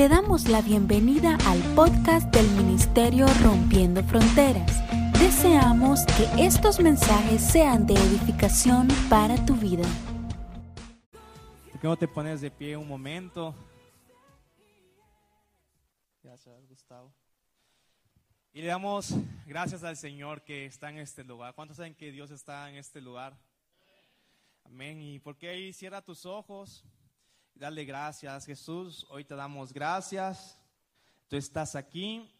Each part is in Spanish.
Te damos la bienvenida al podcast del Ministerio Rompiendo Fronteras. Deseamos que estos mensajes sean de edificación para tu vida. ¿Por qué no te pones de pie un momento? Gracias, Gustavo. Y le damos gracias al Señor que está en este lugar. ¿Cuántos saben que Dios está en este lugar? Amén. ¿Y por qué ahí cierra tus ojos? Dale gracias, Jesús. Hoy te damos gracias. Tú estás aquí.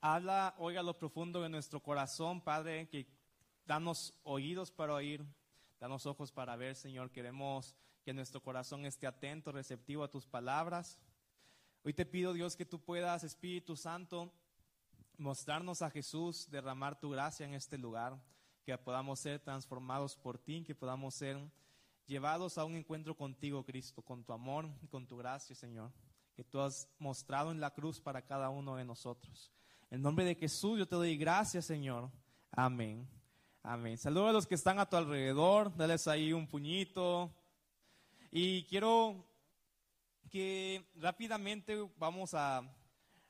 Habla, oiga lo profundo de nuestro corazón, Padre, que danos oídos para oír, danos ojos para ver, Señor. Queremos que nuestro corazón esté atento, receptivo a tus palabras. Hoy te pido, Dios, que tú puedas, Espíritu Santo, mostrarnos a Jesús, derramar tu gracia en este lugar, que podamos ser transformados por ti, que podamos ser llevados a un encuentro contigo, Cristo, con tu amor y con tu gracia, Señor, que tú has mostrado en la cruz para cada uno de nosotros. En nombre de Jesús yo te doy gracias, Señor. Amén. Amén. Saludos a los que están a tu alrededor, dales ahí un puñito. Y quiero que rápidamente vamos a,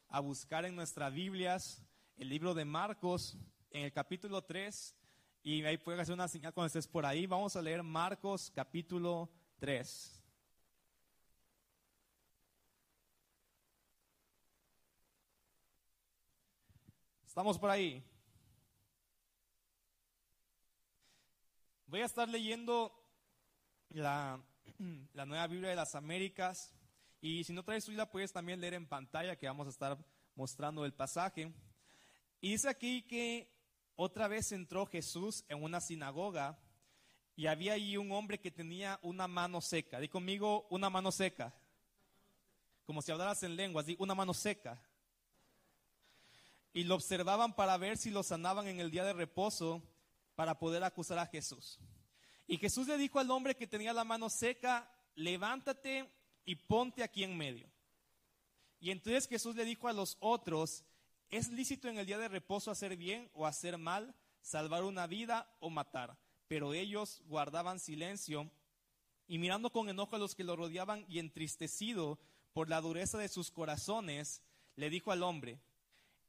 a buscar en nuestras Biblias el libro de Marcos, en el capítulo 3, y ahí pueden hacer una señal cuando estés por ahí. Vamos a leer Marcos capítulo 3. Estamos por ahí. Voy a estar leyendo la, la nueva Biblia de las Américas. Y si no traes Biblia, puedes también leer en pantalla que vamos a estar mostrando el pasaje. Y dice aquí que otra vez entró Jesús en una sinagoga y había allí un hombre que tenía una mano seca. Di conmigo, una mano seca. Como si hablaras en lenguas, di una mano seca. Y lo observaban para ver si lo sanaban en el día de reposo para poder acusar a Jesús. Y Jesús le dijo al hombre que tenía la mano seca, levántate y ponte aquí en medio. Y entonces Jesús le dijo a los otros, ¿Es lícito en el día de reposo hacer bien o hacer mal, salvar una vida o matar? Pero ellos guardaban silencio y mirando con enojo a los que lo rodeaban y entristecido por la dureza de sus corazones, le dijo al hombre,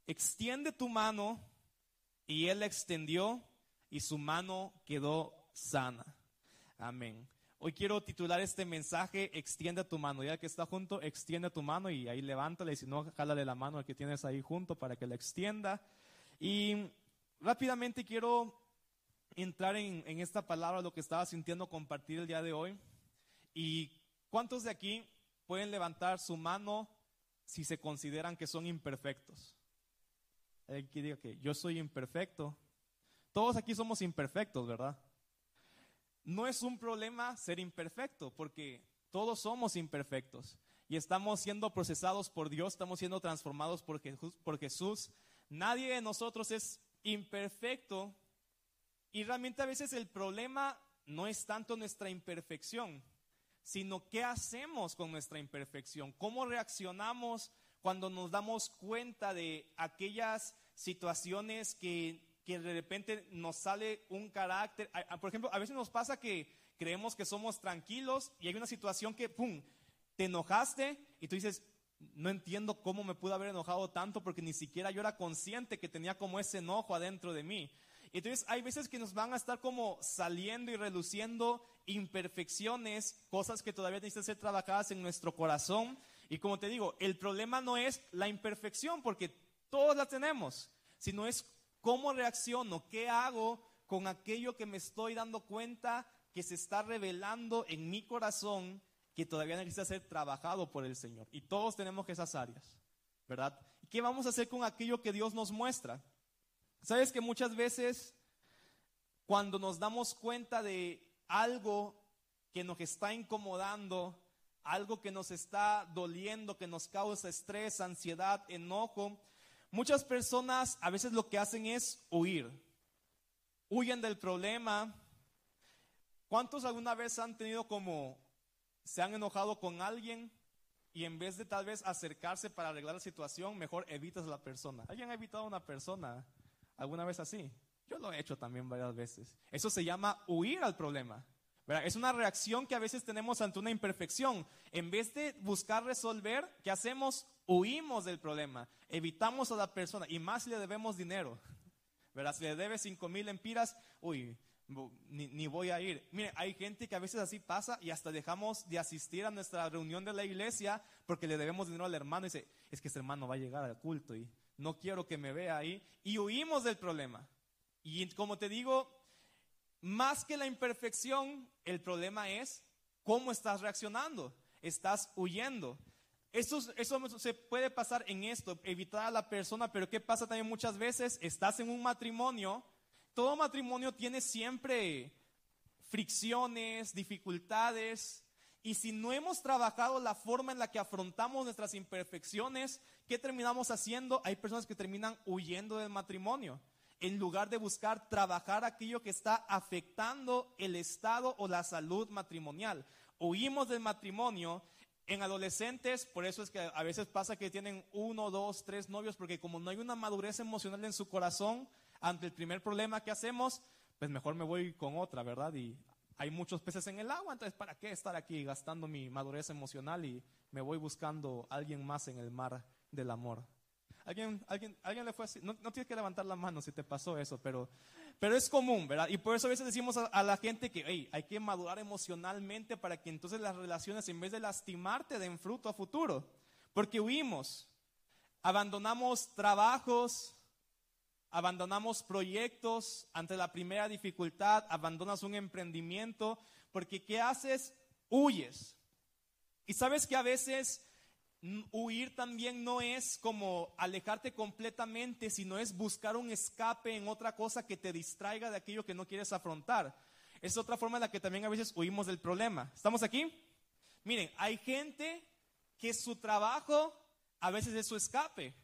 extiende tu mano. Y él la extendió y su mano quedó sana. Amén. Hoy quiero titular este mensaje, extiende tu mano. Ya que está junto, extiende tu mano y ahí levántale. Si no, de la mano al que tienes ahí junto para que la extienda. Y rápidamente quiero entrar en, en esta palabra, lo que estaba sintiendo compartir el día de hoy. ¿Y cuántos de aquí pueden levantar su mano si se consideran que son imperfectos? Aquí diga que yo soy imperfecto. Todos aquí somos imperfectos, ¿verdad? No es un problema ser imperfecto, porque todos somos imperfectos y estamos siendo procesados por Dios, estamos siendo transformados por Jesús. Nadie de nosotros es imperfecto y realmente a veces el problema no es tanto nuestra imperfección, sino qué hacemos con nuestra imperfección, cómo reaccionamos cuando nos damos cuenta de aquellas situaciones que que de repente nos sale un carácter. Por ejemplo, a veces nos pasa que creemos que somos tranquilos y hay una situación que, ¡pum!, te enojaste y tú dices, no entiendo cómo me pude haber enojado tanto porque ni siquiera yo era consciente que tenía como ese enojo adentro de mí. Entonces hay veces que nos van a estar como saliendo y reluciendo imperfecciones, cosas que todavía necesitan ser trabajadas en nuestro corazón. Y como te digo, el problema no es la imperfección porque todos la tenemos, sino es ¿Cómo reacciono? ¿Qué hago con aquello que me estoy dando cuenta que se está revelando en mi corazón que todavía necesita ser trabajado por el Señor? Y todos tenemos esas áreas, ¿verdad? ¿Qué vamos a hacer con aquello que Dios nos muestra? Sabes que muchas veces cuando nos damos cuenta de algo que nos está incomodando, algo que nos está doliendo, que nos causa estrés, ansiedad, enojo, Muchas personas a veces lo que hacen es huir. Huyen del problema. ¿Cuántos alguna vez han tenido como, se han enojado con alguien y en vez de tal vez acercarse para arreglar la situación, mejor evitas a la persona? ¿Alguien ha evitado a una persona alguna vez así? Yo lo he hecho también varias veces. Eso se llama huir al problema. Es una reacción que a veces tenemos ante una imperfección. En vez de buscar resolver, ¿qué hacemos? Huimos del problema, evitamos a la persona y más si le debemos dinero. ¿verdad? Si le debes cinco mil empiras, uy, ni, ni, voy a ir. Mire, hay gente que a veces así pasa y hasta dejamos de asistir a nuestra reunión de la iglesia porque le debemos dinero al hermano y dice, es que ese hermano va a llegar al culto y no quiero que me vea ahí. Y huimos del problema. Y como te digo, más que la imperfección, el problema es cómo estás reaccionando. Estás huyendo. Eso, eso se puede pasar en esto, evitar a la persona, pero ¿qué pasa también muchas veces? Estás en un matrimonio todo matrimonio tiene siempre fricciones, dificultades, y si no hemos trabajado la forma en la que afrontamos nuestras imperfecciones, ¿qué terminamos haciendo? Hay personas que terminan huyendo del matrimonio en lugar de buscar trabajar aquello que está afectando el estado o la salud matrimonial. Huimos del matrimonio. En adolescentes, por eso es que a veces pasa que tienen uno, dos, tres novios, porque como no hay una madurez emocional en su corazón, ante el primer problema que hacemos, pues mejor me voy con otra, ¿verdad? Y hay muchos peces en el agua, entonces ¿para qué estar aquí gastando mi madurez emocional y me voy buscando a alguien más en el mar del amor? ¿Alguien, alguien, alguien le fue así? No, tienes que levantar la mano si te pasó eso, pero, pero es común, ¿verdad? Y por eso a veces decimos a, a la gente que hey, hay que madurar emocionalmente para que entonces las relaciones, en vez de lastimarte, den fruto a futuro. Porque huimos, abandonamos trabajos, abandonamos proyectos ante la primera dificultad, abandonas un emprendimiento, porque ¿qué haces? Huyes. Y sabes que a veces huir también no es como alejarte completamente, sino es buscar un escape en otra cosa que te distraiga de aquello que no quieres afrontar. Es otra forma en la que también a veces huimos del problema. ¿Estamos aquí? Miren, hay gente que su trabajo a veces es su escape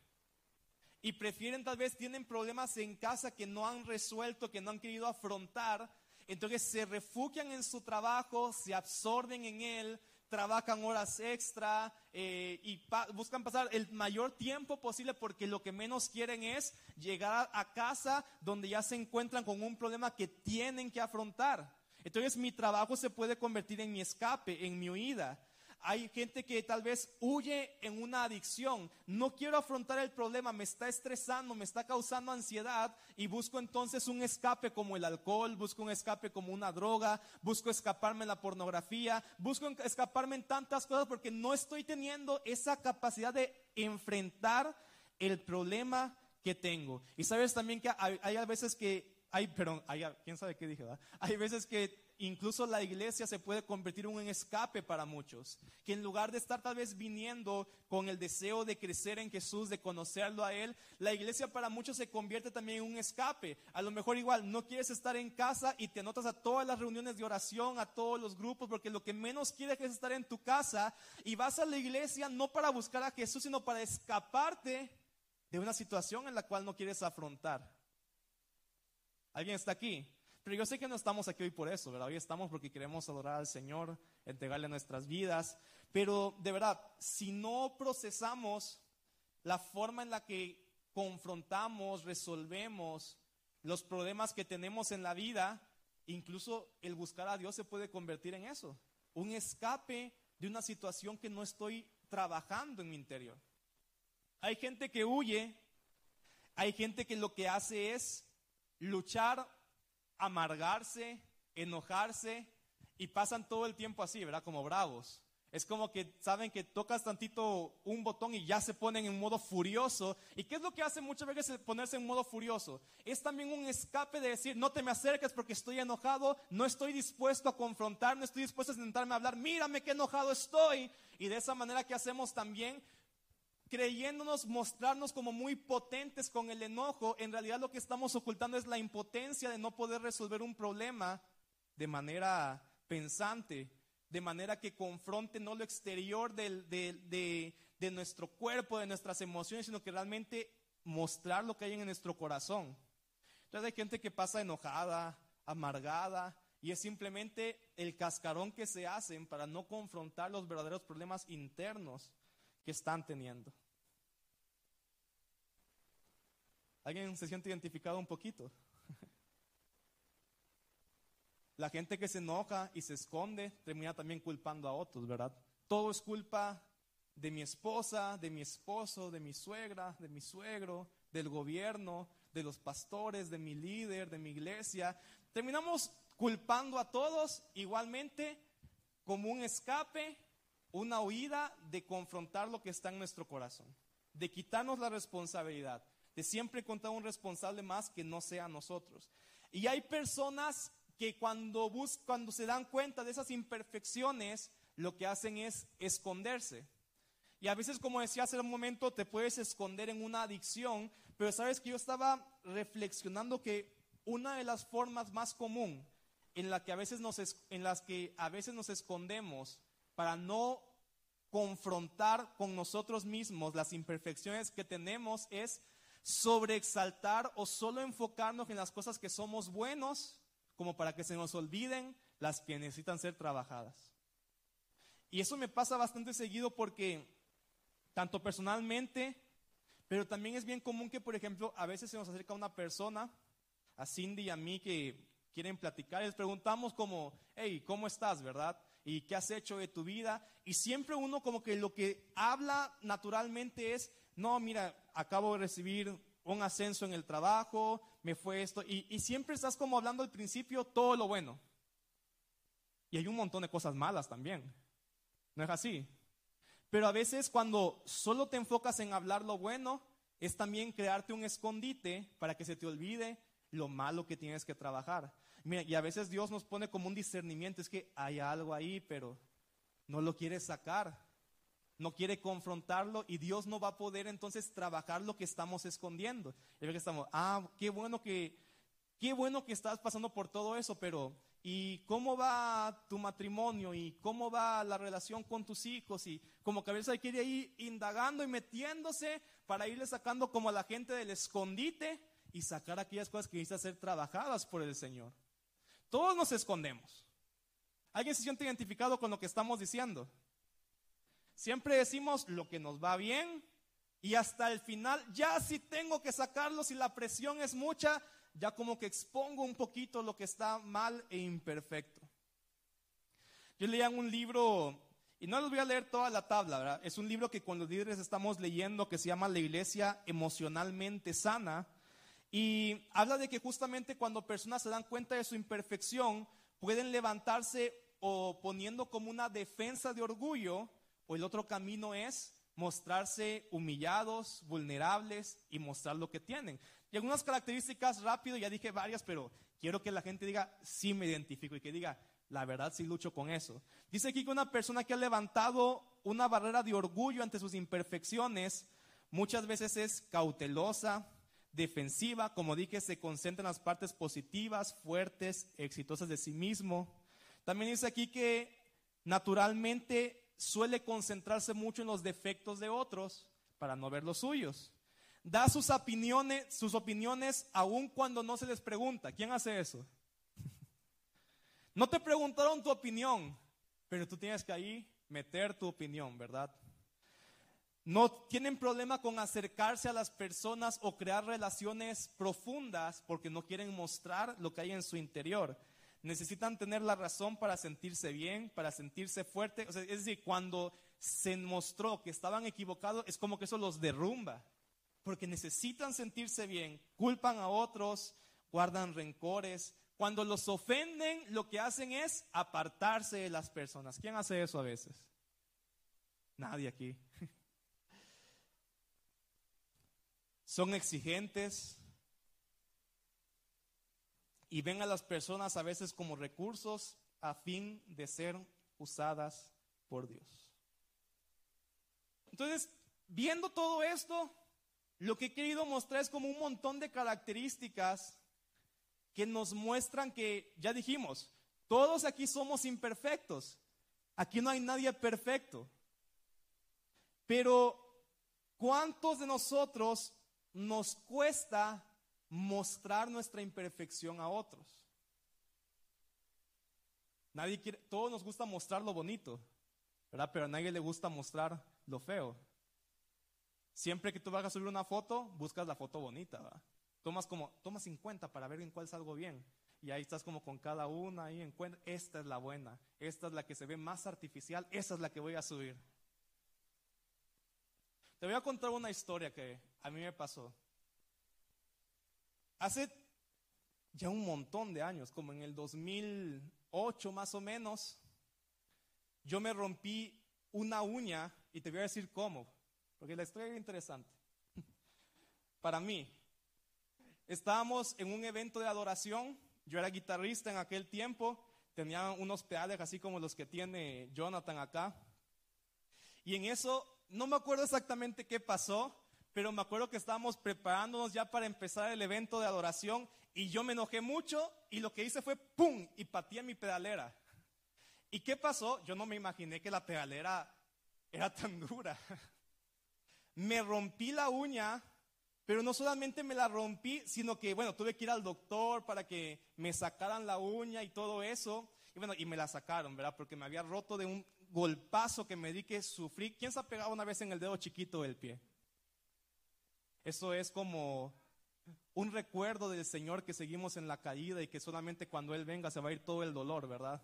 y prefieren tal vez tienen problemas en casa que no han resuelto, que no han querido afrontar, entonces se refugian en su trabajo, se absorben en él, trabajan horas extra eh, y buscan pasar el mayor tiempo posible porque lo que menos quieren es llegar a casa donde ya se encuentran con un problema que tienen que afrontar. Entonces mi trabajo se puede convertir en mi escape, en mi huida. Hay gente que tal vez huye en una adicción. No quiero afrontar el problema, me está estresando, me está causando ansiedad y busco entonces un escape como el alcohol, busco un escape como una droga, busco escaparme en la pornografía, busco escaparme en tantas cosas porque no estoy teniendo esa capacidad de enfrentar el problema que tengo. Y sabes también que hay, hay veces que hay, perdón, hay, quién sabe qué dije. Hay veces que incluso la iglesia se puede convertir en un escape para muchos, que en lugar de estar tal vez viniendo con el deseo de crecer en Jesús, de conocerlo a Él, la iglesia para muchos se convierte también en un escape. A lo mejor igual no quieres estar en casa y te anotas a todas las reuniones de oración, a todos los grupos, porque lo que menos quieres es estar en tu casa y vas a la iglesia no para buscar a Jesús, sino para escaparte de una situación en la cual no quieres afrontar. ¿Alguien está aquí? Pero yo sé que no estamos aquí hoy por eso, ¿verdad? Hoy estamos porque queremos adorar al Señor, entregarle nuestras vidas. Pero de verdad, si no procesamos la forma en la que confrontamos, resolvemos los problemas que tenemos en la vida, incluso el buscar a Dios se puede convertir en eso. Un escape de una situación que no estoy trabajando en mi interior. Hay gente que huye, hay gente que lo que hace es luchar amargarse, enojarse y pasan todo el tiempo así, ¿verdad? Como bravos. Es como que saben que tocas tantito un botón y ya se ponen en modo furioso. ¿Y qué es lo que hace muchas veces ponerse en modo furioso? Es también un escape de decir, no te me acerques porque estoy enojado, no estoy dispuesto a confrontar, no estoy dispuesto a sentarme a hablar, mírame qué enojado estoy. Y de esa manera que hacemos también, creyéndonos mostrarnos como muy potentes con el enojo, en realidad lo que estamos ocultando es la impotencia de no poder resolver un problema de manera pensante, de manera que confronte no lo exterior de, de nuestro cuerpo, de nuestras emociones, sino que realmente mostrar lo que hay en nuestro corazón. Entonces hay gente que pasa enojada, amargada, y es simplemente el cascarón que se hacen para no confrontar los verdaderos problemas internos que están teniendo. ¿Alguien se siente identificado un poquito? la gente que se enoja y se esconde termina también culpando a otros, ¿verdad? Todo es culpa de mi esposa, de mi esposo, de mi suegra, de mi suegro, del gobierno, de los pastores, de mi líder, de mi iglesia. Terminamos culpando a todos igualmente como un escape, una huida de confrontar lo que está en nuestro corazón, de quitarnos la responsabilidad, siempre encontrar un responsable más que no sea nosotros. Y hay personas que cuando, bus cuando se dan cuenta de esas imperfecciones, lo que hacen es esconderse. Y a veces, como decía hace un momento, te puedes esconder en una adicción, pero sabes que yo estaba reflexionando que una de las formas más común en, la que a veces nos en las que a veces nos escondemos para no confrontar con nosotros mismos las imperfecciones que tenemos es sobreexaltar o solo enfocarnos en las cosas que somos buenos como para que se nos olviden las que necesitan ser trabajadas. Y eso me pasa bastante seguido porque, tanto personalmente, pero también es bien común que, por ejemplo, a veces se nos acerca una persona, a Cindy y a mí, que quieren platicar les preguntamos como, hey, ¿cómo estás, verdad? ¿Y qué has hecho de tu vida? Y siempre uno como que lo que habla naturalmente es, no, mira, acabo de recibir un ascenso en el trabajo, me fue esto, y, siempre estás como hablando al principio todo lo bueno. Y hay un montón de cosas malas también. ¿No es así? Pero a veces cuando solo te enfocas en hablar lo bueno, es también crearte un escondite para que se te olvide lo malo que tienes que trabajar. y a veces Dios nos pone como un discernimiento, es que hay algo ahí, pero no lo quieres sacar no quiere confrontarlo y Dios no va a poder entonces trabajar lo que estamos escondiendo. Y que estamos, ah, qué bueno que, qué bueno que estás pasando por todo eso, pero ¿y cómo va tu matrimonio? ¿Y cómo va la relación con tus hijos? Y como que a veces hay que ir indagando y metiéndose para irle sacando como a la gente del escondite y sacar aquellas cosas que necesitan ser trabajadas por el Señor. Todos nos escondemos. ¿Alguien se siente identificado con lo que estamos diciendo? Siempre decimos lo que nos va bien y hasta el final, ya si tengo que sacarlo, si la presión es mucha, ya como que expongo un poquito lo que está mal e imperfecto. Yo leía un libro, y no les voy a leer toda la tabla, ¿verdad? Es un libro que con los líderes estamos leyendo que se llama La iglesia emocionalmente sana. Y habla de que justamente cuando personas se dan cuenta de su imperfección, pueden levantarse o poniendo como una defensa de orgullo o el otro camino es mostrarse humillados, vulnerables y mostrar lo que tienen. Y algunas características rápido, ya dije varias, pero quiero que la gente diga, sí me identifico y que diga, la verdad sí lucho con eso. Dice aquí que una persona que ha levantado una barrera de orgullo ante sus imperfecciones, muchas veces es cautelosa, defensiva, como dije, se concentra en las partes positivas, fuertes, exitosas de sí mismo. También dice aquí que naturalmente suele concentrarse mucho en los defectos de otros para no ver los suyos. Da sus opiniones, sus opiniones aun cuando no se les pregunta. ¿Quién hace eso? No te preguntaron tu opinión, pero tú tienes que ahí meter tu opinión, ¿verdad? No tienen problema con acercarse a las personas o crear relaciones profundas porque no quieren mostrar lo que hay en su interior necesitan tener la razón para sentirse bien, para sentirse fuerte. es decir, cuando se mostró que estaban equivocados, es como que eso los derrumba, porque necesitan sentirse bien, culpan a otros, guardan rencores. Cuando los ofenden, lo que hacen es apartarse de las personas. ¿Quién hace eso a veces? Nadie aquí. Son exigentes, y ven a las personas a veces como recursos a fin de ser usadas por Dios. Entonces, viendo todo esto, lo que he querido mostrar es como un montón de características que nos muestran que, ya dijimos, todos aquí somos imperfectos. Aquí no hay nadie perfecto. Pero, ¿cuántos de nosotros nos cuesta mostrar nuestra imperfección a otros. Nadie quiere, todos nos gusta mostrar lo bonito, ¿verdad? Pero a nadie le gusta mostrar lo feo. Siempre que tú vas a subir una foto, buscas la foto bonita, ¿verdad? Tomas como, tomas 50 para ver en cuál salgo bien. y ahí estás como con cada una, ahí encuentras, esta es la buena, esta es la que se ve más artificial, esa es la que voy a subir. Te voy a contar una historia que a mí me pasó. Hace ya un montón de años, como en el 2008 más o menos, yo me rompí una uña y te voy a decir cómo, porque la historia es interesante. Para mí, estábamos en un evento de adoración, yo era guitarrista en aquel tiempo, tenía unos pedales así como los que tiene Jonathan acá, y en eso no me acuerdo exactamente qué pasó, pero me acuerdo que estábamos preparándonos ya para empezar el evento de adoración y yo me enojé mucho y lo que hice fue ¡pum! y pateé mi pedalera. ¿Y qué pasó? Yo no me imaginé que la pedalera era tan dura. Me rompí la uña, pero no solamente me la rompí, sino que, bueno, tuve que ir al doctor para que me sacaran la uña y todo eso. Y bueno, y me la sacaron, ¿verdad? Porque me había roto de un golpazo que me di que sufrí. ¿Quién se ha pegado una vez en el dedo chiquito del pie? Eso es como un recuerdo del Señor que seguimos en la caída y que solamente cuando Él venga se va a ir todo el dolor, ¿verdad?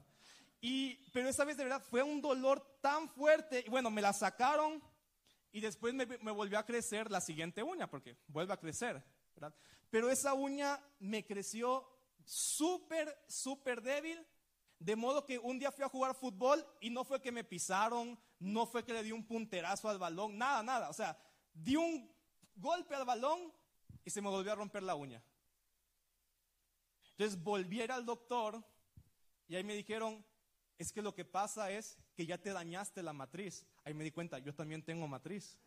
Y, pero esa vez de verdad fue un dolor tan fuerte. Y bueno, me la sacaron y después me, me volvió a crecer la siguiente uña, porque vuelve a crecer, ¿verdad? Pero esa uña me creció súper, súper débil. De modo que un día fui a jugar fútbol y no fue que me pisaron, no fue que le di un punterazo al balón, nada, nada. O sea, di un golpe al balón y se me volvió a romper la uña. Entonces volví a ir al doctor y ahí me dijeron, es que lo que pasa es que ya te dañaste la matriz. Ahí me di cuenta, yo también tengo matriz.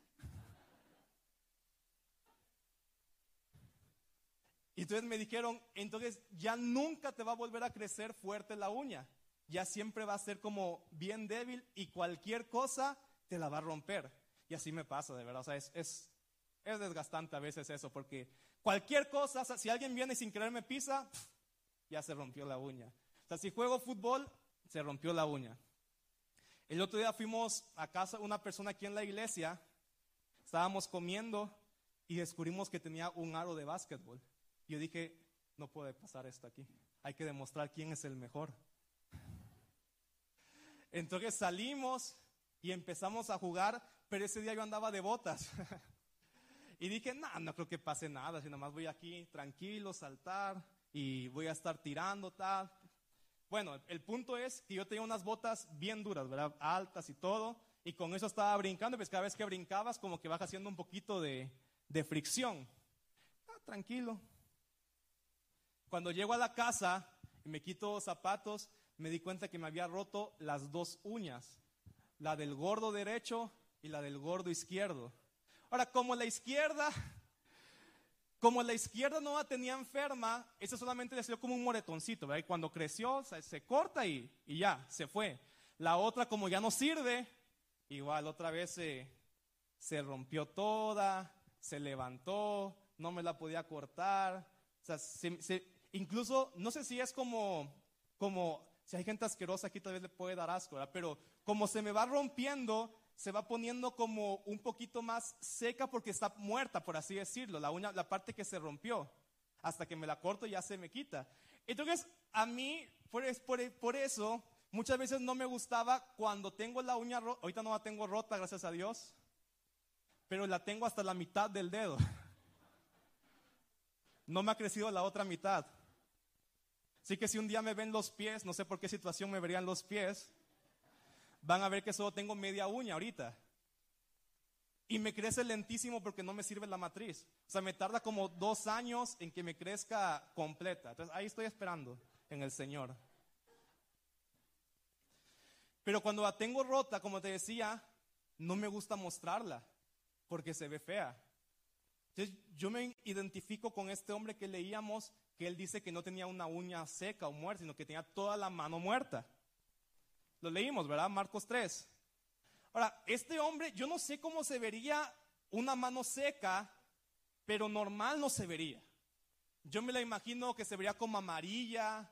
Y entonces me dijeron, entonces ya nunca te va a volver a crecer fuerte la uña. Ya siempre va a ser como bien débil y cualquier cosa te la va a romper. Y así me pasa, de verdad. O sea, es, es, es desgastante a veces eso, porque cualquier cosa, si alguien viene sin querer me pisa, ya se rompió la uña. O sea, si juego fútbol, se rompió la uña. El otro día fuimos a casa de una persona aquí en la iglesia, estábamos comiendo y descubrimos que tenía un aro de básquetbol. Y yo dije, no puede pasar esto aquí, hay que demostrar quién es el mejor. Entonces salimos y empezamos a jugar, pero ese día yo andaba de botas. Y dije, no, no creo que pase nada, si más voy aquí tranquilo, saltar y voy a estar tirando, tal. Bueno, el punto es que yo tenía unas botas bien duras, ¿verdad? Altas y todo, y con eso estaba brincando, pues cada vez que brincabas como que vas haciendo un poquito de, fricción. Ah, tranquilo. Cuando llego a la casa y me quito zapatos, me di cuenta que me había roto las dos uñas, la del gordo derecho y la del gordo izquierdo. Ahora, como la izquierda, como la izquierda no la tenía enferma, esa solamente le salió como un moretoncito, ¿verdad? Y cuando creció, se, corta y, ya, se fue. La otra, como ya no sirve, igual otra vez se, se rompió toda, se levantó, no me la podía cortar. O sea, incluso, no sé si es como, como, si hay gente asquerosa aquí tal vez le puede dar asco, ¿verdad? Pero como se me va rompiendo, se va poniendo como un poquito más seca porque está muerta, por así decirlo, la uña, la parte que se rompió. Hasta que me la corto ya se me quita. Entonces, a mí, por, por, por eso, muchas veces no me gustaba cuando tengo la uña rota, ahorita no la tengo rota, gracias a Dios, pero la tengo hasta la mitad del dedo. No me ha crecido la otra mitad. Así que si un día me ven los pies, no sé por qué situación me verían los pies, van a ver que solo tengo media uña ahorita. Y me crece lentísimo porque no me sirve la matriz. O sea, me tarda como dos años en que me crezca completa. Entonces ahí estoy esperando en el Señor. Pero cuando la tengo rota, como te decía, no me gusta mostrarla porque se ve fea. Entonces yo me identifico con este hombre que leíamos que él dice que no tenía una uña seca o muerta, sino que tenía toda la mano muerta. Lo leímos, ¿verdad? Marcos 3. Ahora, este hombre, yo no sé cómo se vería una mano seca, pero normal no se vería. Yo me la imagino que se vería como amarilla,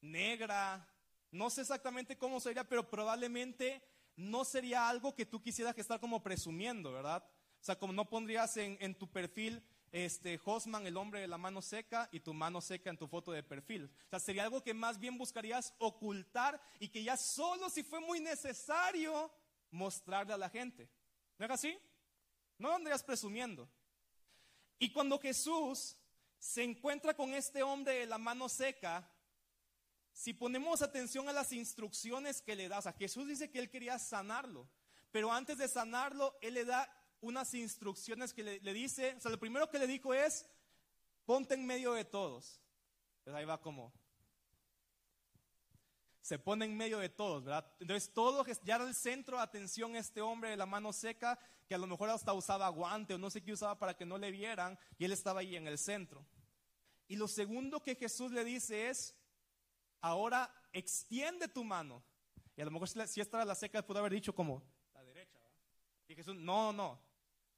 negra, no sé exactamente cómo sería, pero probablemente no sería algo que tú quisieras estar como presumiendo, ¿verdad? O sea, como no pondrías en tu perfil, este, Hosman, el hombre de la mano seca, y tu mano seca en tu foto de perfil. O sea, sería algo que más bien buscarías ocultar y que ya solo si fue muy necesario mostrarle a la gente. ¿No es así? No andarías presumiendo. Y cuando Jesús se encuentra con este hombre de la mano seca, si ponemos atención a las instrucciones que le das, a Jesús dice que él quería sanarlo, pero antes de sanarlo, él le da unas instrucciones que le, dice, o sea, lo primero que le dijo es, ponte en medio de todos. Pues ahí va como, se pone en medio de todos, ¿verdad? Entonces todo, ya era el centro de atención este hombre de la mano seca, que a lo mejor hasta usaba guante o no sé qué usaba para que no le vieran, y él estaba ahí en el centro. Y lo segundo que Jesús le dice es, ahora extiende tu mano. Y a lo mejor si esta era la seca, pudo haber dicho como, la derecha, ¿verdad? Y Jesús, no, no,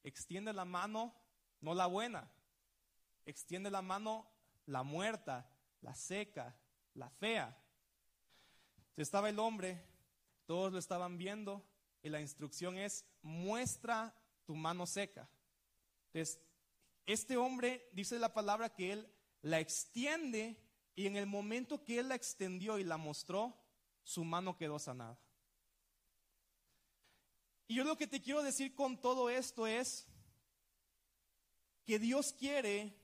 extiende la mano, no la buena, extiende la mano, la muerta, la seca, la fea. Estaba el hombre, todos lo estaban viendo, y la instrucción es, muestra tu mano seca. Entonces, este hombre dice la palabra que él la extiende y en el momento que él la extendió y la mostró, su mano quedó sanada. Y yo lo que te quiero decir con todo esto es que Dios quiere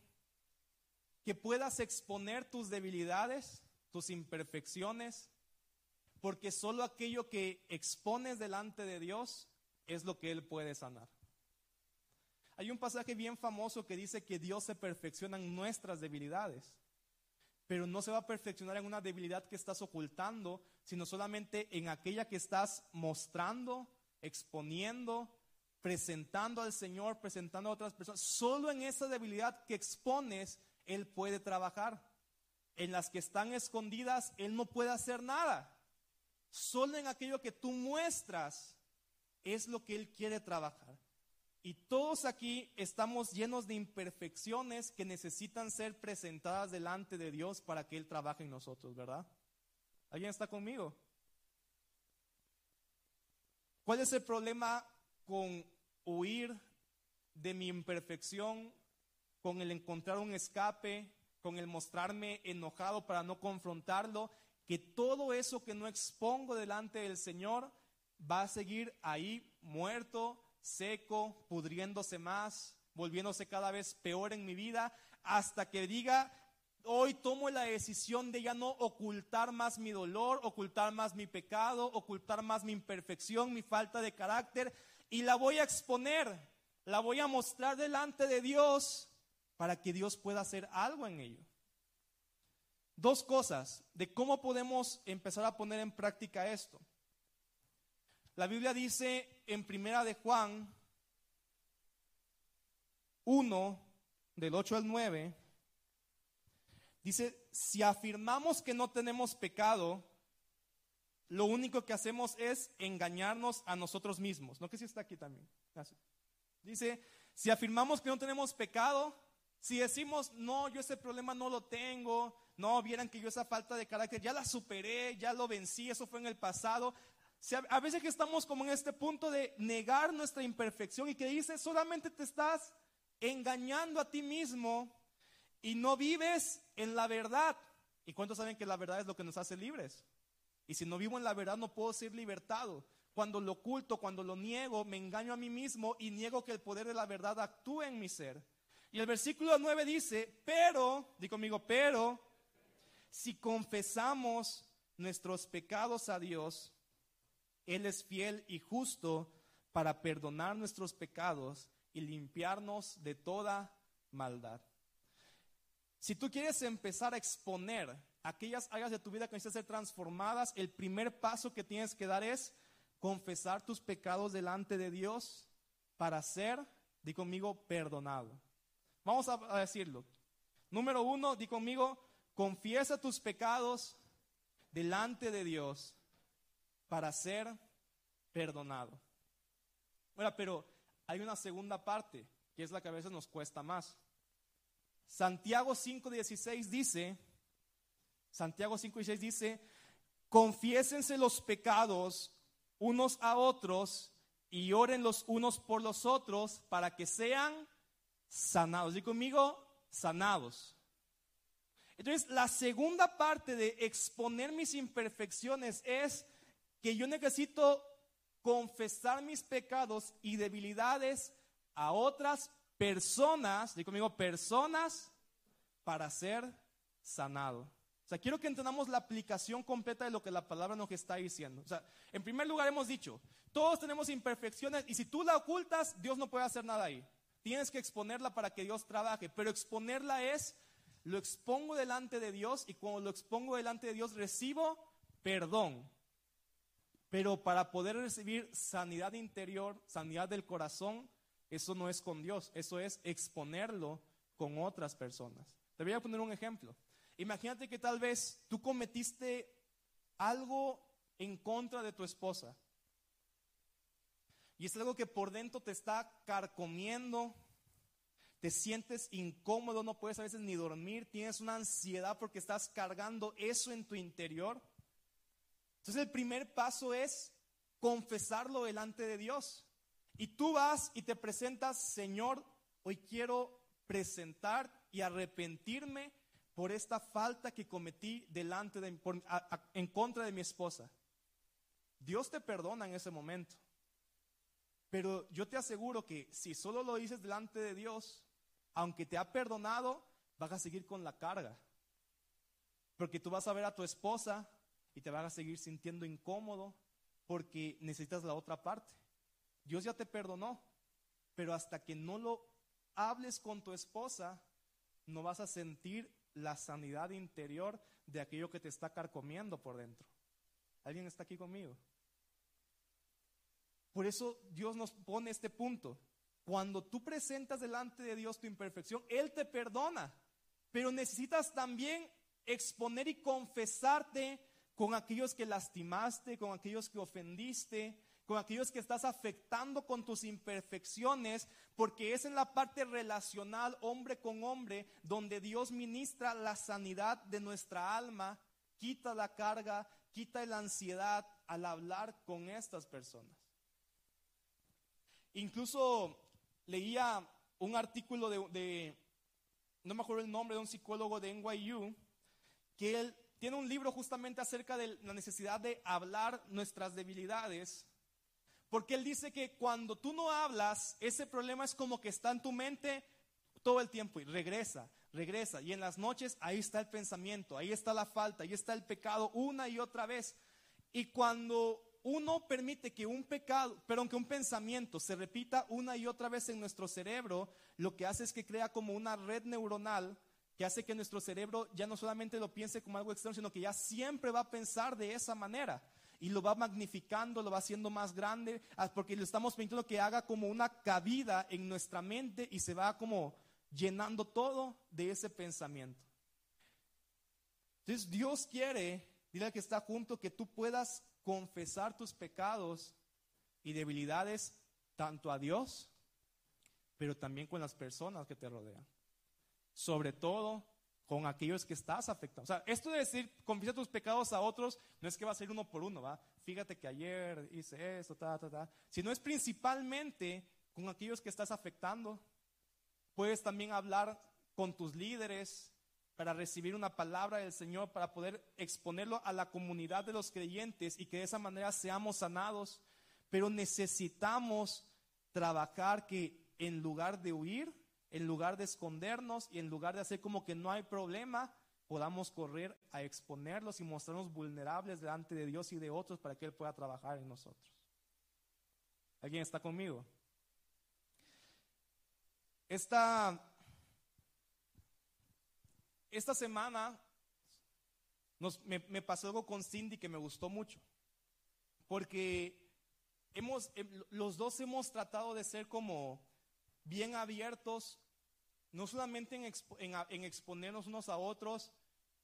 que puedas exponer tus debilidades, tus imperfecciones, porque solo aquello que expones delante de Dios es lo que Él puede sanar. Hay un pasaje bien famoso que dice que Dios se perfecciona en nuestras debilidades, pero no se va a perfeccionar en una debilidad que estás ocultando, sino solamente en aquella que estás mostrando, exponiendo, presentando al Señor, presentando a otras personas. Solo en esa debilidad que expones, Él puede trabajar. En las que están escondidas, Él no puede hacer nada. Solo en aquello que tú muestras es lo que Él quiere trabajar. Y todos aquí estamos llenos de imperfecciones que necesitan ser presentadas delante de Dios para que Él trabaje en nosotros, ¿verdad? ¿Alguien está conmigo? ¿Cuál es el problema con huir de mi imperfección, con el encontrar un escape, con el mostrarme enojado para no confrontarlo que todo eso que no expongo delante del Señor va a seguir ahí muerto, seco, pudriéndose más, volviéndose cada vez peor en mi vida, hasta que diga, hoy tomo la decisión de ya no ocultar más mi dolor, ocultar más mi pecado, ocultar más mi imperfección, mi falta de carácter, y la voy a exponer, la voy a mostrar delante de Dios para que Dios pueda hacer algo en ello dos cosas de cómo podemos empezar a poner en práctica esto. La Biblia dice en Primera de Juan 1, del 8 al 9, dice, si afirmamos que no tenemos pecado, lo único que hacemos es engañarnos a nosotros mismos. ¿No que si está aquí también? Dice, si afirmamos que no tenemos pecado, si decimos, no, yo ese problema no lo tengo, no, vieran que yo esa falta de carácter ya la superé, ya lo vencí, eso fue en el pasado. a veces que estamos como en este punto de negar nuestra imperfección y que dices, solamente te estás engañando a ti mismo y no vives en la verdad. ¿Y cuántos saben que la verdad es lo que nos hace libres? Y si no vivo en la verdad no puedo ser libertado. Cuando lo oculto, cuando lo niego, me engaño a mí mismo y niego que el poder de la verdad actúe en mi ser. Y el versículo 9 dice, pero, di conmigo, pero si confesamos nuestros pecados a Dios, Él es fiel y justo para perdonar nuestros pecados y limpiarnos de toda maldad. Si tú quieres empezar a exponer aquellas áreas de tu vida que necesitan ser transformadas, el primer paso que tienes que dar es confesar tus pecados delante de Dios para ser, di conmigo, perdonado. Vamos a, decirlo. Número uno, di conmigo, Confiesa tus pecados delante de Dios para ser perdonado. Bueno, pero hay una segunda parte, que es la que a veces nos cuesta más. Santiago 5:16 dice, Santiago 5:16 dice, confiésense los pecados unos a otros y oren los unos por los otros para que sean sanados. Y conmigo, sanados. Entonces, la segunda parte de exponer mis imperfecciones es que yo necesito confesar mis pecados y debilidades a otras personas, digo conmigo, personas para ser sanado. O sea, quiero que entendamos la aplicación completa de lo que la palabra nos está diciendo. O sea, en primer lugar hemos dicho, todos tenemos imperfecciones y si tú la ocultas, Dios no puede hacer nada ahí. Tienes que exponerla para que Dios trabaje, pero exponerla es, lo expongo delante de Dios y cuando lo expongo delante de Dios recibo perdón. Pero para poder recibir sanidad interior, sanidad del corazón, eso no es con Dios, eso es exponerlo con otras personas. Te voy a poner un ejemplo. Imagínate que tal vez tú cometiste algo en contra de tu esposa. Y es algo que por dentro te está carcomiendo, te sientes incómodo, no puedes a veces ni dormir, tienes una ansiedad porque estás cargando eso en tu interior. Entonces el primer paso es confesarlo delante de Dios. Y tú vas y te presentas, Señor, hoy quiero presentar y arrepentirme por esta falta que cometí delante de, en contra de mi esposa. Dios te perdona en ese momento. Pero yo te aseguro que si solo lo dices delante de Dios, aunque te ha perdonado, vas a seguir con la carga. Porque tú vas a ver a tu esposa y te vas a seguir sintiendo incómodo porque necesitas la otra parte. Dios ya te perdonó, pero hasta que no lo hables con tu esposa, no vas a sentir la sanidad interior de aquello que te está carcomiendo por dentro. ¿Alguien está aquí conmigo? Por eso Dios nos pone este punto. Cuando tú presentas delante de Dios tu imperfección, Él te perdona, pero necesitas también exponer y confesarte con aquellos que lastimaste, con aquellos que ofendiste, con aquellos que estás afectando con tus imperfecciones, porque es en la parte relacional, hombre con hombre, donde Dios ministra la sanidad de nuestra alma, quita la carga, quita la ansiedad al hablar con estas personas. Incluso leía un artículo de, no me acuerdo el nombre, de un psicólogo de NYU, que él tiene un libro justamente acerca de la necesidad de hablar nuestras debilidades porque él dice que cuando tú no hablas, ese problema es como que está en tu mente todo el tiempo y regresa, regresa. Y en las noches ahí está el pensamiento, ahí está la falta, ahí está el pecado una y otra vez. Y cuando uno permite que un pecado, pero aunque un pensamiento se repita una y otra vez en nuestro cerebro, lo que hace es que crea como una red neuronal que hace que nuestro cerebro ya no solamente lo piense como algo externo, sino que ya siempre va a pensar de esa manera y lo va magnificando, lo va haciendo más grande, ah, porque le estamos permitiendo que haga como una cabida en nuestra mente y se va como llenando todo de ese pensamiento. Entonces Dios quiere, dile al que está junto, que tú puedas confesar tus pecados y debilidades tanto a Dios, pero también con las personas que te rodean. Sobre todo con aquellos que estás afectando. O sea, esto de decir, confiesa tus pecados a otros, no es que va a ser uno por uno, ¿va? Fíjate que ayer hice esto, ta, ta, ta. Sino es principalmente con aquellos que estás afectando. Puedes también hablar con tus líderes para recibir una palabra del Señor, para poder exponerlo a la comunidad de los creyentes y que de esa manera seamos sanados. Pero necesitamos trabajar que en lugar de huir, en lugar de escondernos y en lugar de hacer como que no hay problema, podamos correr a exponerlos y mostrarnos vulnerables delante de Dios y de otros para que Él pueda trabajar en nosotros. ¿Alguien está conmigo? Esta, esta semana me, me, pasó algo con Cindy que me gustó mucho, porque hemos, em, los dos hemos tratado de ser como bien abiertos, no solamente en, exponernos unos a otros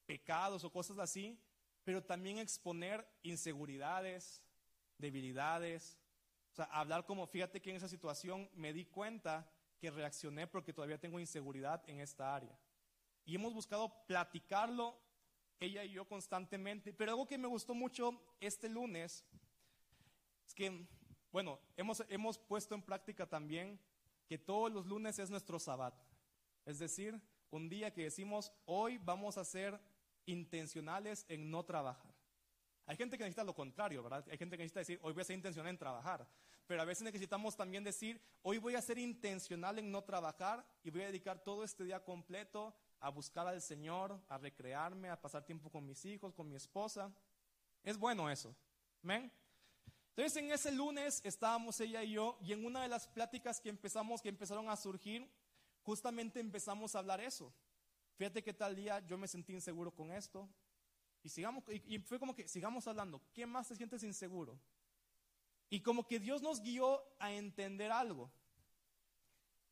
pecados o cosas así, pero también exponer inseguridades, debilidades. O sea, hablar como, fíjate que en esa situación me di cuenta que reaccioné porque todavía tengo inseguridad en esta área. Y hemos buscado platicarlo ella y yo constantemente. Pero algo que me gustó mucho este lunes es que, bueno, hemos, hemos puesto en práctica también que todos los lunes es nuestro sabbat. Es decir, un día que decimos, hoy vamos a ser intencionales en no trabajar. Hay gente que necesita lo contrario, ¿verdad? Hay gente que necesita decir, hoy voy a ser intencional en trabajar. Pero a veces necesitamos también decir, hoy voy a ser intencional en no trabajar y voy a dedicar todo este día completo a buscar al Señor, a recrearme, a pasar tiempo con mis hijos, con mi esposa. Es bueno eso. ¿Ven? Entonces en ese lunes estábamos ella y yo y en una de las pláticas que empezamos, que empezaron a surgir, justamente empezamos a hablar eso. Fíjate que tal día yo me sentí inseguro con esto y sigamos y, fue como que sigamos hablando. ¿Qué más te sientes inseguro? Y como que Dios nos guió a entender algo,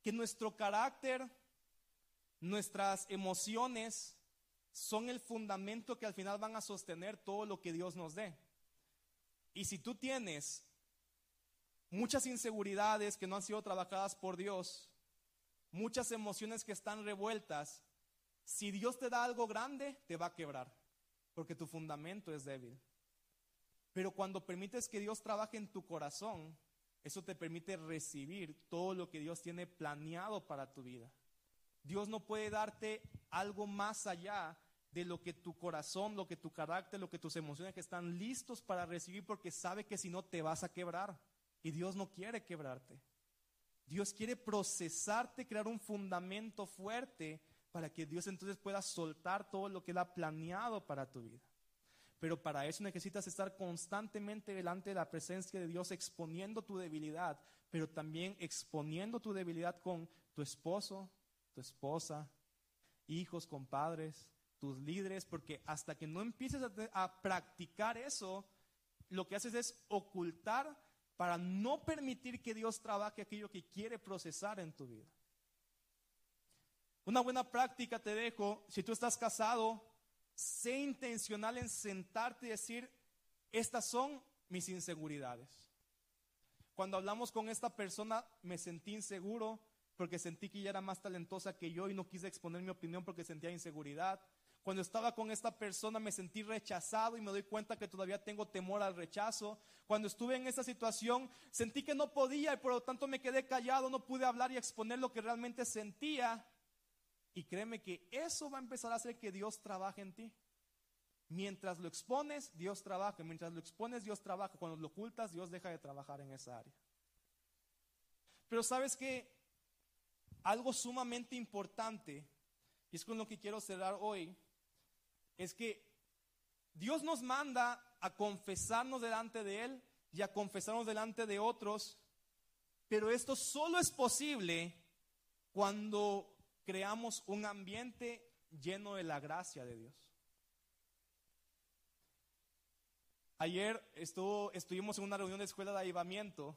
que nuestro carácter, nuestras emociones son el fundamento que al final van a sostener todo lo que Dios nos dé. Y si tú tienes muchas inseguridades que no han sido trabajadas por Dios, muchas emociones que están revueltas, si Dios te da algo grande, te va a quebrar, porque tu fundamento es débil. Pero cuando permites que Dios trabaje en tu corazón, eso te permite recibir todo lo que Dios tiene planeado para tu vida. Dios no puede darte algo más allá de lo que tu corazón, lo que tu carácter, lo que tus emociones que están listos para recibir porque sabe que si no te vas a quebrar. Y Dios no quiere quebrarte. Dios quiere procesarte, crear un fundamento fuerte para que Dios entonces pueda soltar todo lo que Él ha planeado para tu vida. Pero para eso necesitas estar constantemente delante de la presencia de Dios exponiendo tu debilidad, pero también exponiendo tu debilidad con tu esposo, tu esposa, hijos, compadres, tus líderes, porque hasta que no empieces a, practicar eso, lo que haces es ocultar para no permitir que Dios trabaje aquello que quiere procesar en tu vida. Una buena práctica te dejo, si tú estás casado, sé intencional en sentarte y decir, estas son mis inseguridades. Cuando hablamos con esta persona, me sentí inseguro porque sentí que ella era más talentosa que yo y no quise exponer mi opinión porque sentía inseguridad. Cuando estaba con esta persona me sentí rechazado y me doy cuenta que todavía tengo temor al rechazo. Cuando estuve en esa situación sentí que no podía y por lo tanto me quedé callado, no pude hablar y exponer lo que realmente sentía. Y créeme que eso va a empezar a hacer que Dios trabaje en ti. Mientras lo expones, Dios trabaja. Mientras lo expones, Dios trabaja. Cuando lo ocultas, Dios deja de trabajar en esa área. Pero sabes que algo sumamente importante, y es con lo que quiero cerrar hoy, es que Dios nos manda a confesarnos delante de Él y a confesarnos delante de otros, pero esto solo es posible cuando creamos un ambiente lleno de la gracia de Dios. Ayer estuvo, estuvimos en una reunión de escuela de avivamiento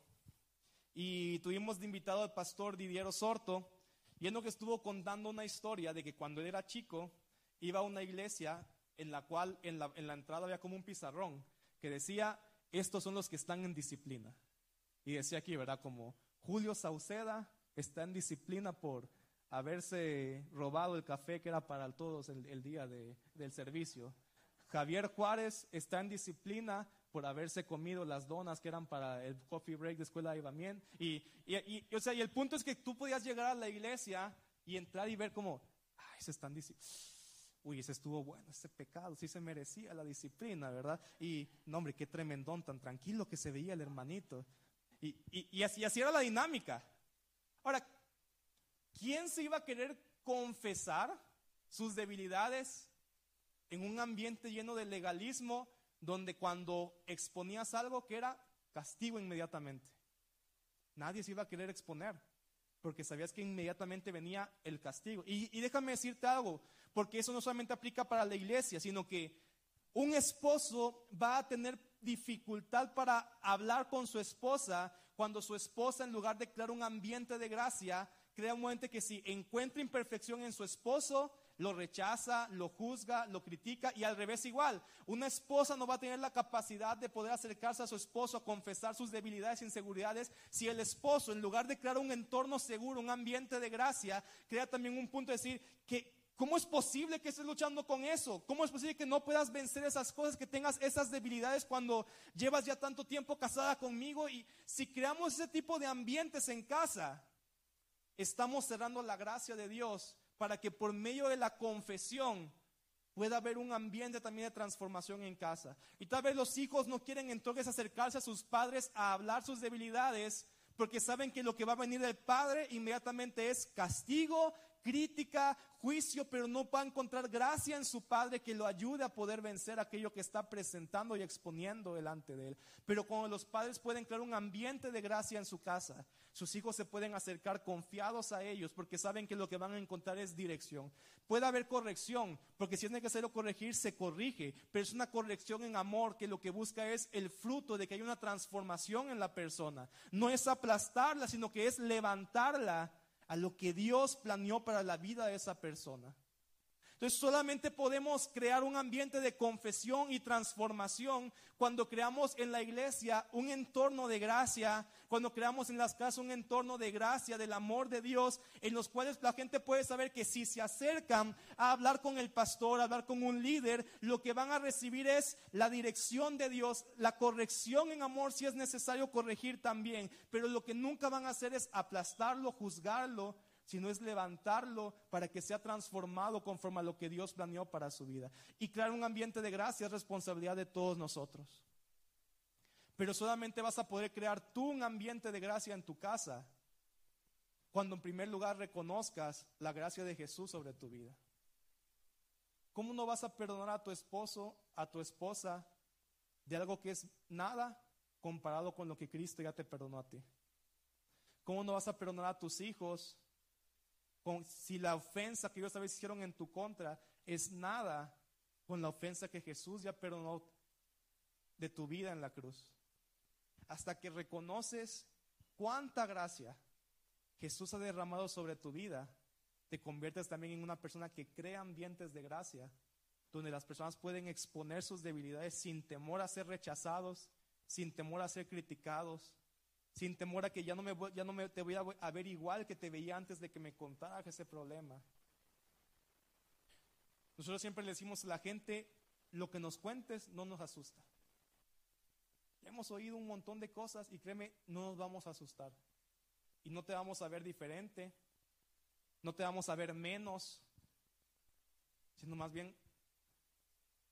y tuvimos de invitado al pastor Didier Sorto y que estuvo contando una historia de que cuando él era chico iba a una iglesia en la cual en la, en la entrada había como un pizarrón que decía, estos son los que están en disciplina. Y decía aquí, ¿verdad? Como Julio Sauceda está en disciplina por haberse robado el café que era para todos el, día del servicio. Javier Juárez está en disciplina por haberse comido las donas que eran para el coffee break de escuela de Ibamien. Y, y, o sea, y el punto es que tú podías llegar a la iglesia y entrar y ver como, ay, se están disciplinando uy, ese estuvo bueno, ese pecado, sí se merecía la disciplina, ¿verdad? Y, no, hombre, qué tremendón, tan tranquilo que se veía el hermanito. Y, y, así, así era la dinámica. Ahora, ¿quién se iba a querer confesar sus debilidades en un ambiente lleno de legalismo, donde cuando exponías algo que era castigo inmediatamente? Nadie se iba a querer exponer porque sabías que inmediatamente venía el castigo. Y, déjame decirte algo, porque eso no solamente aplica para la iglesia, sino que un esposo va a tener dificultad para hablar con su esposa cuando su esposa, en lugar de crear un ambiente de gracia, crea un momento que si encuentra imperfección en su esposo, lo rechaza, lo juzga, lo critica y al revés igual. Una esposa no va a tener la capacidad de poder acercarse a su esposo a confesar sus debilidades e inseguridades si el esposo, en lugar de crear un entorno seguro, un ambiente de gracia, crea también un punto de decir que ¿Cómo es posible que estés luchando con eso? ¿Cómo es posible que no puedas vencer esas cosas, que tengas esas debilidades cuando llevas ya tanto tiempo casada conmigo? Y si creamos ese tipo de ambientes en casa, estamos cerrando la gracia de Dios para que por medio de la confesión pueda haber un ambiente también de transformación en casa. Y tal vez los hijos no quieren entonces acercarse a sus padres a hablar sus debilidades porque saben que lo que va a venir del padre inmediatamente es castigo, crítica, juicio, pero no va a encontrar gracia en su padre que lo ayude a poder vencer aquello que está presentando y exponiendo delante de él. Pero cuando los padres pueden crear un ambiente de gracia en su casa, sus hijos se pueden acercar confiados a ellos porque saben que lo que van a encontrar es dirección. Puede haber corrección, porque si es necesario corregir, se corrige, pero es una corrección en amor que lo que busca es el fruto de que haya una transformación en la persona. No es aplastarla, sino que es levantarla a lo que Dios planeó para la vida de esa persona. Entonces solamente podemos crear un ambiente de confesión y transformación cuando creamos en la iglesia un entorno de gracia, cuando creamos en las casas un entorno de gracia, del amor de Dios, en los cuales la gente puede saber que si se acercan a hablar con el pastor, a hablar con un líder, lo que van a recibir es la dirección de Dios, la corrección en amor si es necesario corregir también, pero lo que nunca van a hacer es aplastarlo, juzgarlo, sino es levantarlo para que sea transformado conforme a lo que Dios planeó para su vida. Y crear un ambiente de gracia es responsabilidad de todos nosotros. Pero solamente vas a poder crear tú un ambiente de gracia en tu casa cuando en primer lugar reconozcas la gracia de Jesús sobre tu vida. ¿Cómo no vas a perdonar a tu esposo, a tu esposa, de algo que es nada comparado con lo que Cristo ya te perdonó a ti? ¿Cómo no vas a perdonar a tus hijos si la ofensa que ellos tal vez hicieron en tu contra es nada con la ofensa que Jesús ya perdonó de tu vida en la cruz. Hasta que reconoces cuánta gracia Jesús ha derramado sobre tu vida, te conviertes también en una persona que crea ambientes de gracia, donde las personas pueden exponer sus debilidades sin temor a ser rechazados, sin temor a ser criticados, sin temor a que ya no, me, ya no me, te voy a, ver igual que te veía antes de que me contaras ese problema. Nosotros siempre le decimos a la gente, lo que nos cuentes no nos asusta. hemos oído un montón de cosas y créeme, no nos vamos a asustar. Y no te vamos a ver diferente, no te vamos a ver menos, sino más bien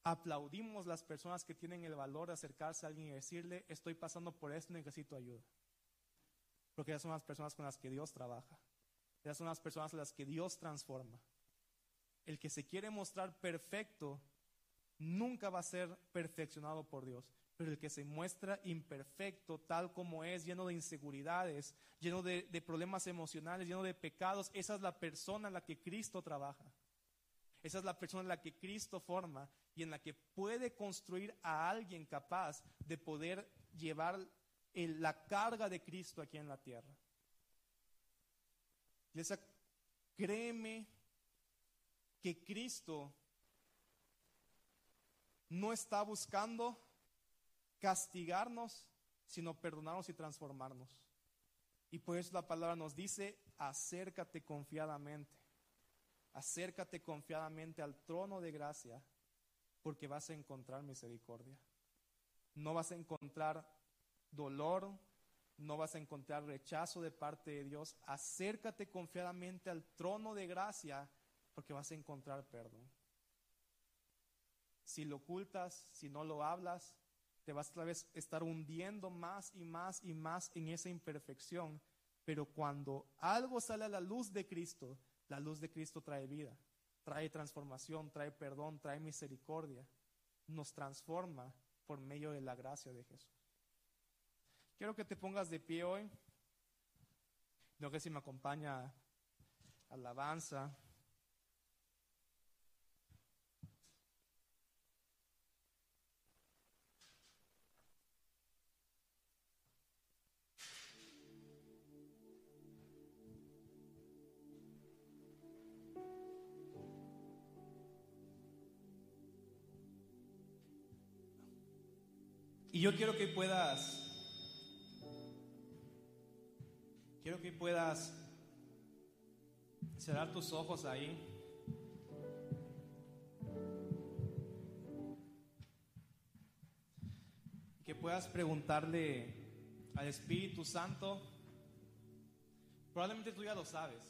aplaudimos las personas que tienen el valor de acercarse a alguien y decirle, estoy pasando por esto, necesito ayuda. Porque esas son las personas con las que Dios trabaja. Esas son las personas las que Dios transforma. El que se quiere mostrar perfecto nunca va a ser perfeccionado por Dios. Pero el que se muestra imperfecto, tal como es, lleno de inseguridades, lleno de, de, problemas emocionales, lleno de pecados, esa es la persona en la que Cristo trabaja. Esa es la persona en la que Cristo forma y en la que puede construir a alguien capaz de poder llevar la carga de Cristo aquí en la tierra. Iglesia, créeme que Cristo no está buscando castigarnos, sino perdonarnos y transformarnos. Y por eso la palabra nos dice, acércate confiadamente, acércate confiadamente al trono de gracia, porque vas a encontrar misericordia. No vas a encontrar dolor, no vas a encontrar rechazo de parte de Dios. Acércate confiadamente al trono de gracia porque vas a encontrar perdón. Si lo ocultas, si no lo hablas, te vas a estar hundiendo más y más y más en esa imperfección. Pero cuando algo sale a la luz de Cristo, la luz de Cristo trae vida, trae transformación, trae perdón, trae misericordia, nos transforma por medio de la gracia de Jesús. Quiero que te pongas de pie hoy. No sé si me acompaña alabanza. Y yo quiero que puedas Que puedas cerrar tus ojos ahí. Que puedas preguntarle al Espíritu Santo Probablemente tú ya lo sabes.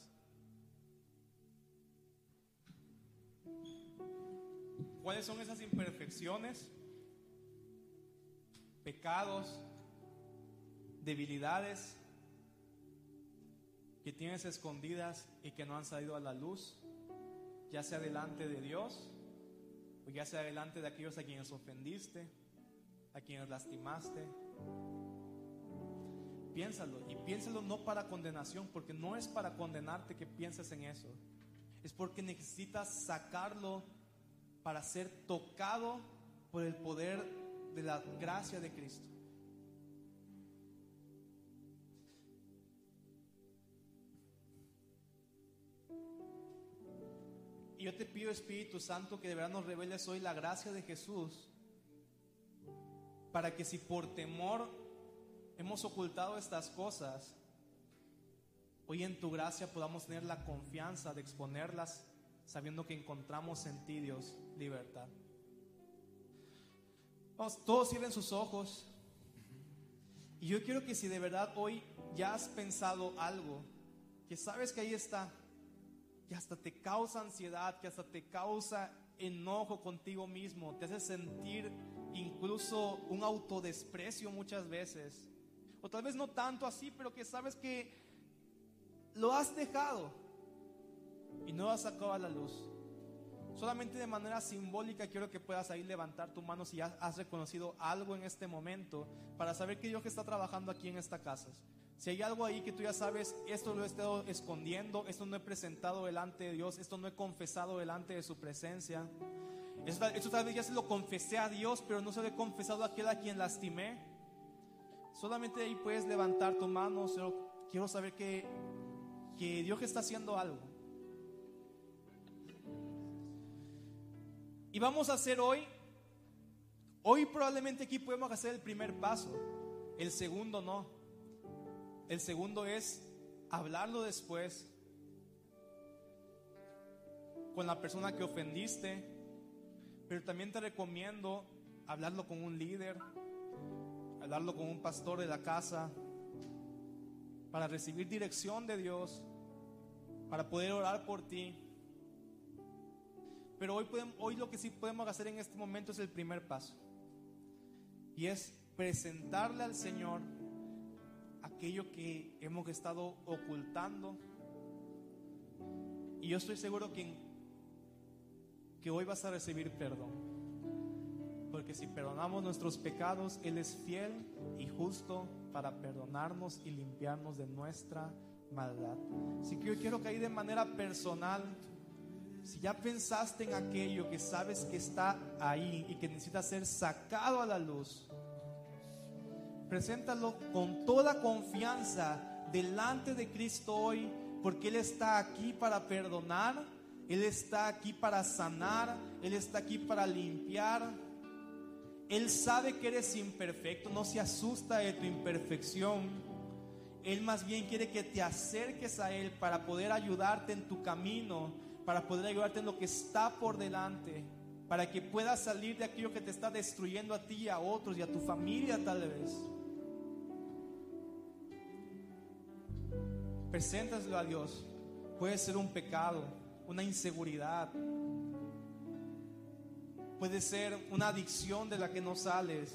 ¿Cuáles son esas imperfecciones, pecados, debilidades que tienes escondidas y que no han salido a la luz, ya sea delante de Dios o ya sea delante de aquellos a quienes ofendiste, a quienes lastimaste? Piénsalo y piénsalo no para condenación, porque no es para condenarte que pienses en eso. Es porque necesitas sacarlo para ser tocado por el poder de la gracia de Cristo. Yo te pido, Espíritu Santo, que de verdad nos reveles hoy la gracia de Jesús, para que si por temor hemos ocultado estas cosas, hoy en tu gracia podamos tener la confianza de exponerlas, sabiendo que encontramos en ti, Dios, libertad. Todos cierren sus ojos. Y yo quiero que si de verdad hoy ya has pensado algo, que sabes que ahí está, que hasta te causa ansiedad, que hasta te causa enojo contigo mismo, te hace sentir incluso un autodesprecio muchas veces, o tal vez no tanto así, pero que sabes que lo has dejado y no has sacado a la luz. Solamente de manera simbólica quiero que puedas ahí levantar tu mano si has reconocido algo en este momento para saber que Dios está trabajando aquí en esta casa. Si hay algo ahí que tú ya sabes, esto lo he estado escondiendo, esto no he presentado delante de Dios, esto no he confesado delante de su presencia. Esto, tal vez ya se lo confesé a Dios, pero no se lo he confesado a aquel a quien lastimé. Solamente ahí puedes levantar tu mano. Quiero saber que, que Dios está haciendo algo. Y vamos a hacer hoy, hoy probablemente aquí podemos hacer el primer paso, el segundo no. El segundo es hablarlo después con la persona que ofendiste, pero también te recomiendo hablarlo con un líder, hablarlo con un pastor de la casa, para recibir dirección de Dios, para poder orar por ti. Pero hoy, hoy lo que sí podemos hacer en este momento es el primer paso. Y es presentarle al Señor aquello que hemos estado ocultando. Y yo estoy seguro que, que hoy vas a recibir perdón. Porque si perdonamos nuestros pecados, Él es fiel y justo para perdonarnos y limpiarnos de nuestra maldad. Así que yo quiero que ahí de manera personal si ya pensaste en aquello que sabes que está ahí y que necesita ser sacado a la luz, preséntalo con toda confianza delante de Cristo hoy, porque Él está aquí para perdonar, Él está aquí para sanar, Él está aquí para limpiar. Él sabe que eres imperfecto, no se asusta de tu imperfección. Él más bien quiere que te acerques a Él para poder ayudarte en tu camino para poder ayudarte en lo que está por delante, para que puedas salir de aquello que te está destruyendo a ti y a otros y a tu familia tal vez. Preséntaselo a Dios. Puede ser un pecado, una inseguridad. Puede ser una adicción de la que no sales.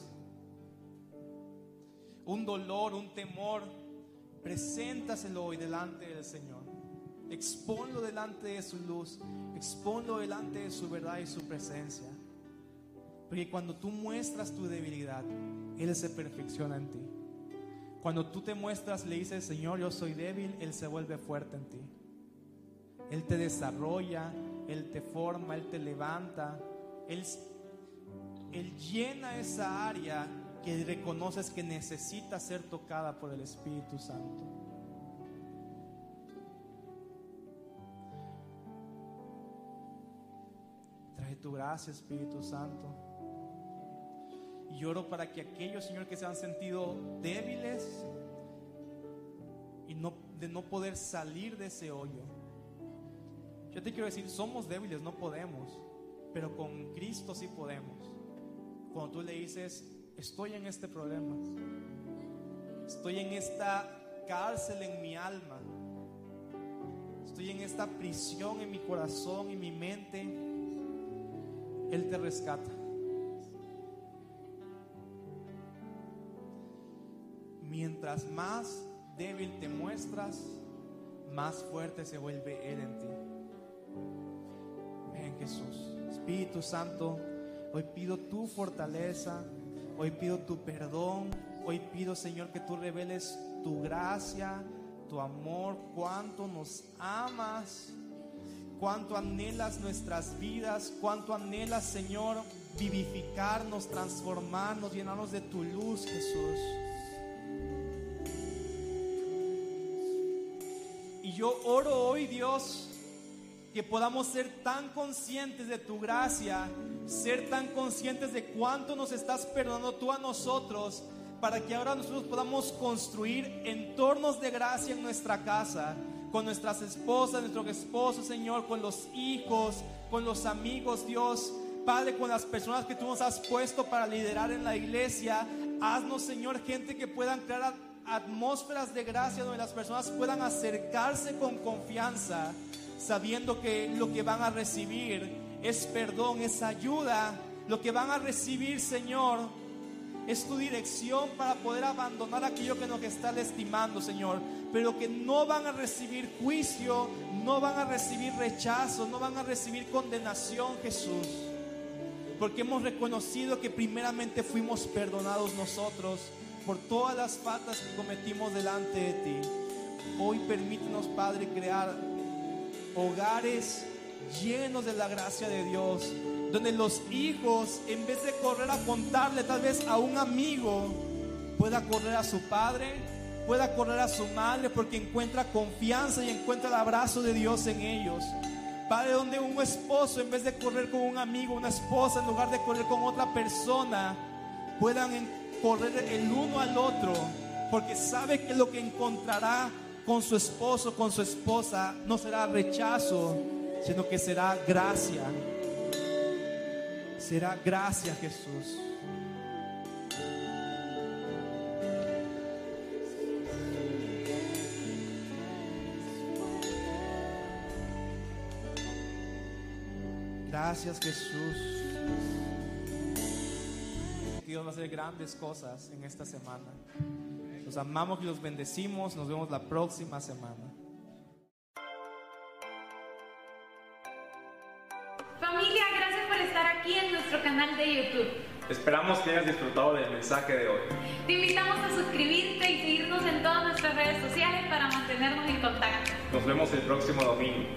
Un dolor, un temor. Preséntaselo hoy delante del Señor. Exponlo delante de su luz, exponlo delante de su verdad y su presencia. Porque cuando tú muestras tu debilidad, Él se perfecciona en ti. Cuando tú te muestras, le dices, Señor, yo soy débil, Él se vuelve fuerte en ti. Él te desarrolla, Él te forma, Él te levanta, Él, Él llena esa área que reconoces que necesita ser tocada por el Espíritu Santo. tu gracia, Espíritu Santo. Y oro para que aquellos, Señor, que se han sentido débiles y de no poder salir de ese hoyo. Yo te quiero decir, somos débiles, no podemos, pero con Cristo sí podemos. Cuando tú le dices, estoy en este problema, estoy en esta cárcel en mi alma, estoy en esta prisión en mi corazón y mi mente, Él te rescata. Mientras más débil te muestras, más fuerte se vuelve Él en ti. Ven Jesús. Espíritu Santo, hoy pido tu fortaleza, hoy pido tu perdón, hoy pido Señor que tú reveles tu gracia, tu amor, cuánto nos amas, cuánto anhelas nuestras vidas, cuánto anhelas Señor vivificarnos, transformarnos, llenarnos de tu luz Jesús. Yo oro hoy Dios que podamos ser tan conscientes de tu gracia, ser tan conscientes de cuánto nos estás perdonando tú a nosotros, para que ahora nosotros podamos construir entornos de gracia en nuestra casa, con nuestras esposas, nuestros esposos, Señor, con los hijos, con los amigos, Dios. Padre, con las personas que tú nos has puesto para liderar en la iglesia, haznos, Señor, gente que puedan crear atmósferas de gracia donde las personas puedan acercarse con confianza, sabiendo que lo que van a recibir es perdón, es ayuda. Lo que van a recibir, Señor, es tu dirección para poder abandonar aquello que nos está lastimando, Señor. Pero que no van a recibir juicio, no van a recibir rechazo, no van a recibir condenación, Jesús. Porque hemos reconocido que primeramente fuimos perdonados nosotros por todas las faltas que cometimos delante de ti. Hoy permítenos, Padre, crear hogares llenos de la gracia de Dios, donde los hijos, en vez de correr a contarle tal vez a un amigo, pueda correr a su padre, pueda correr a su madre, porque encuentra confianza y encuentra el abrazo de Dios en ellos. Padre, donde un esposo, en vez de correr con un amigo, una esposa, en lugar de correr con otra persona, puedan correr el uno al otro, porque sabe que lo que encontrará con su esposo, con su esposa, no será rechazo, sino que será gracia. Será gracia, Jesús. Gracias, Jesús. Va a hacer grandes cosas en esta semana. Los amamos y los bendecimos. Nos vemos la próxima semana. Familia, gracias por estar aquí en nuestro canal de YouTube. Esperamos que hayas disfrutado del mensaje de hoy. Te invitamos a suscribirte y seguirnos en todas nuestras redes sociales para mantenernos en contacto. Nos vemos el próximo domingo.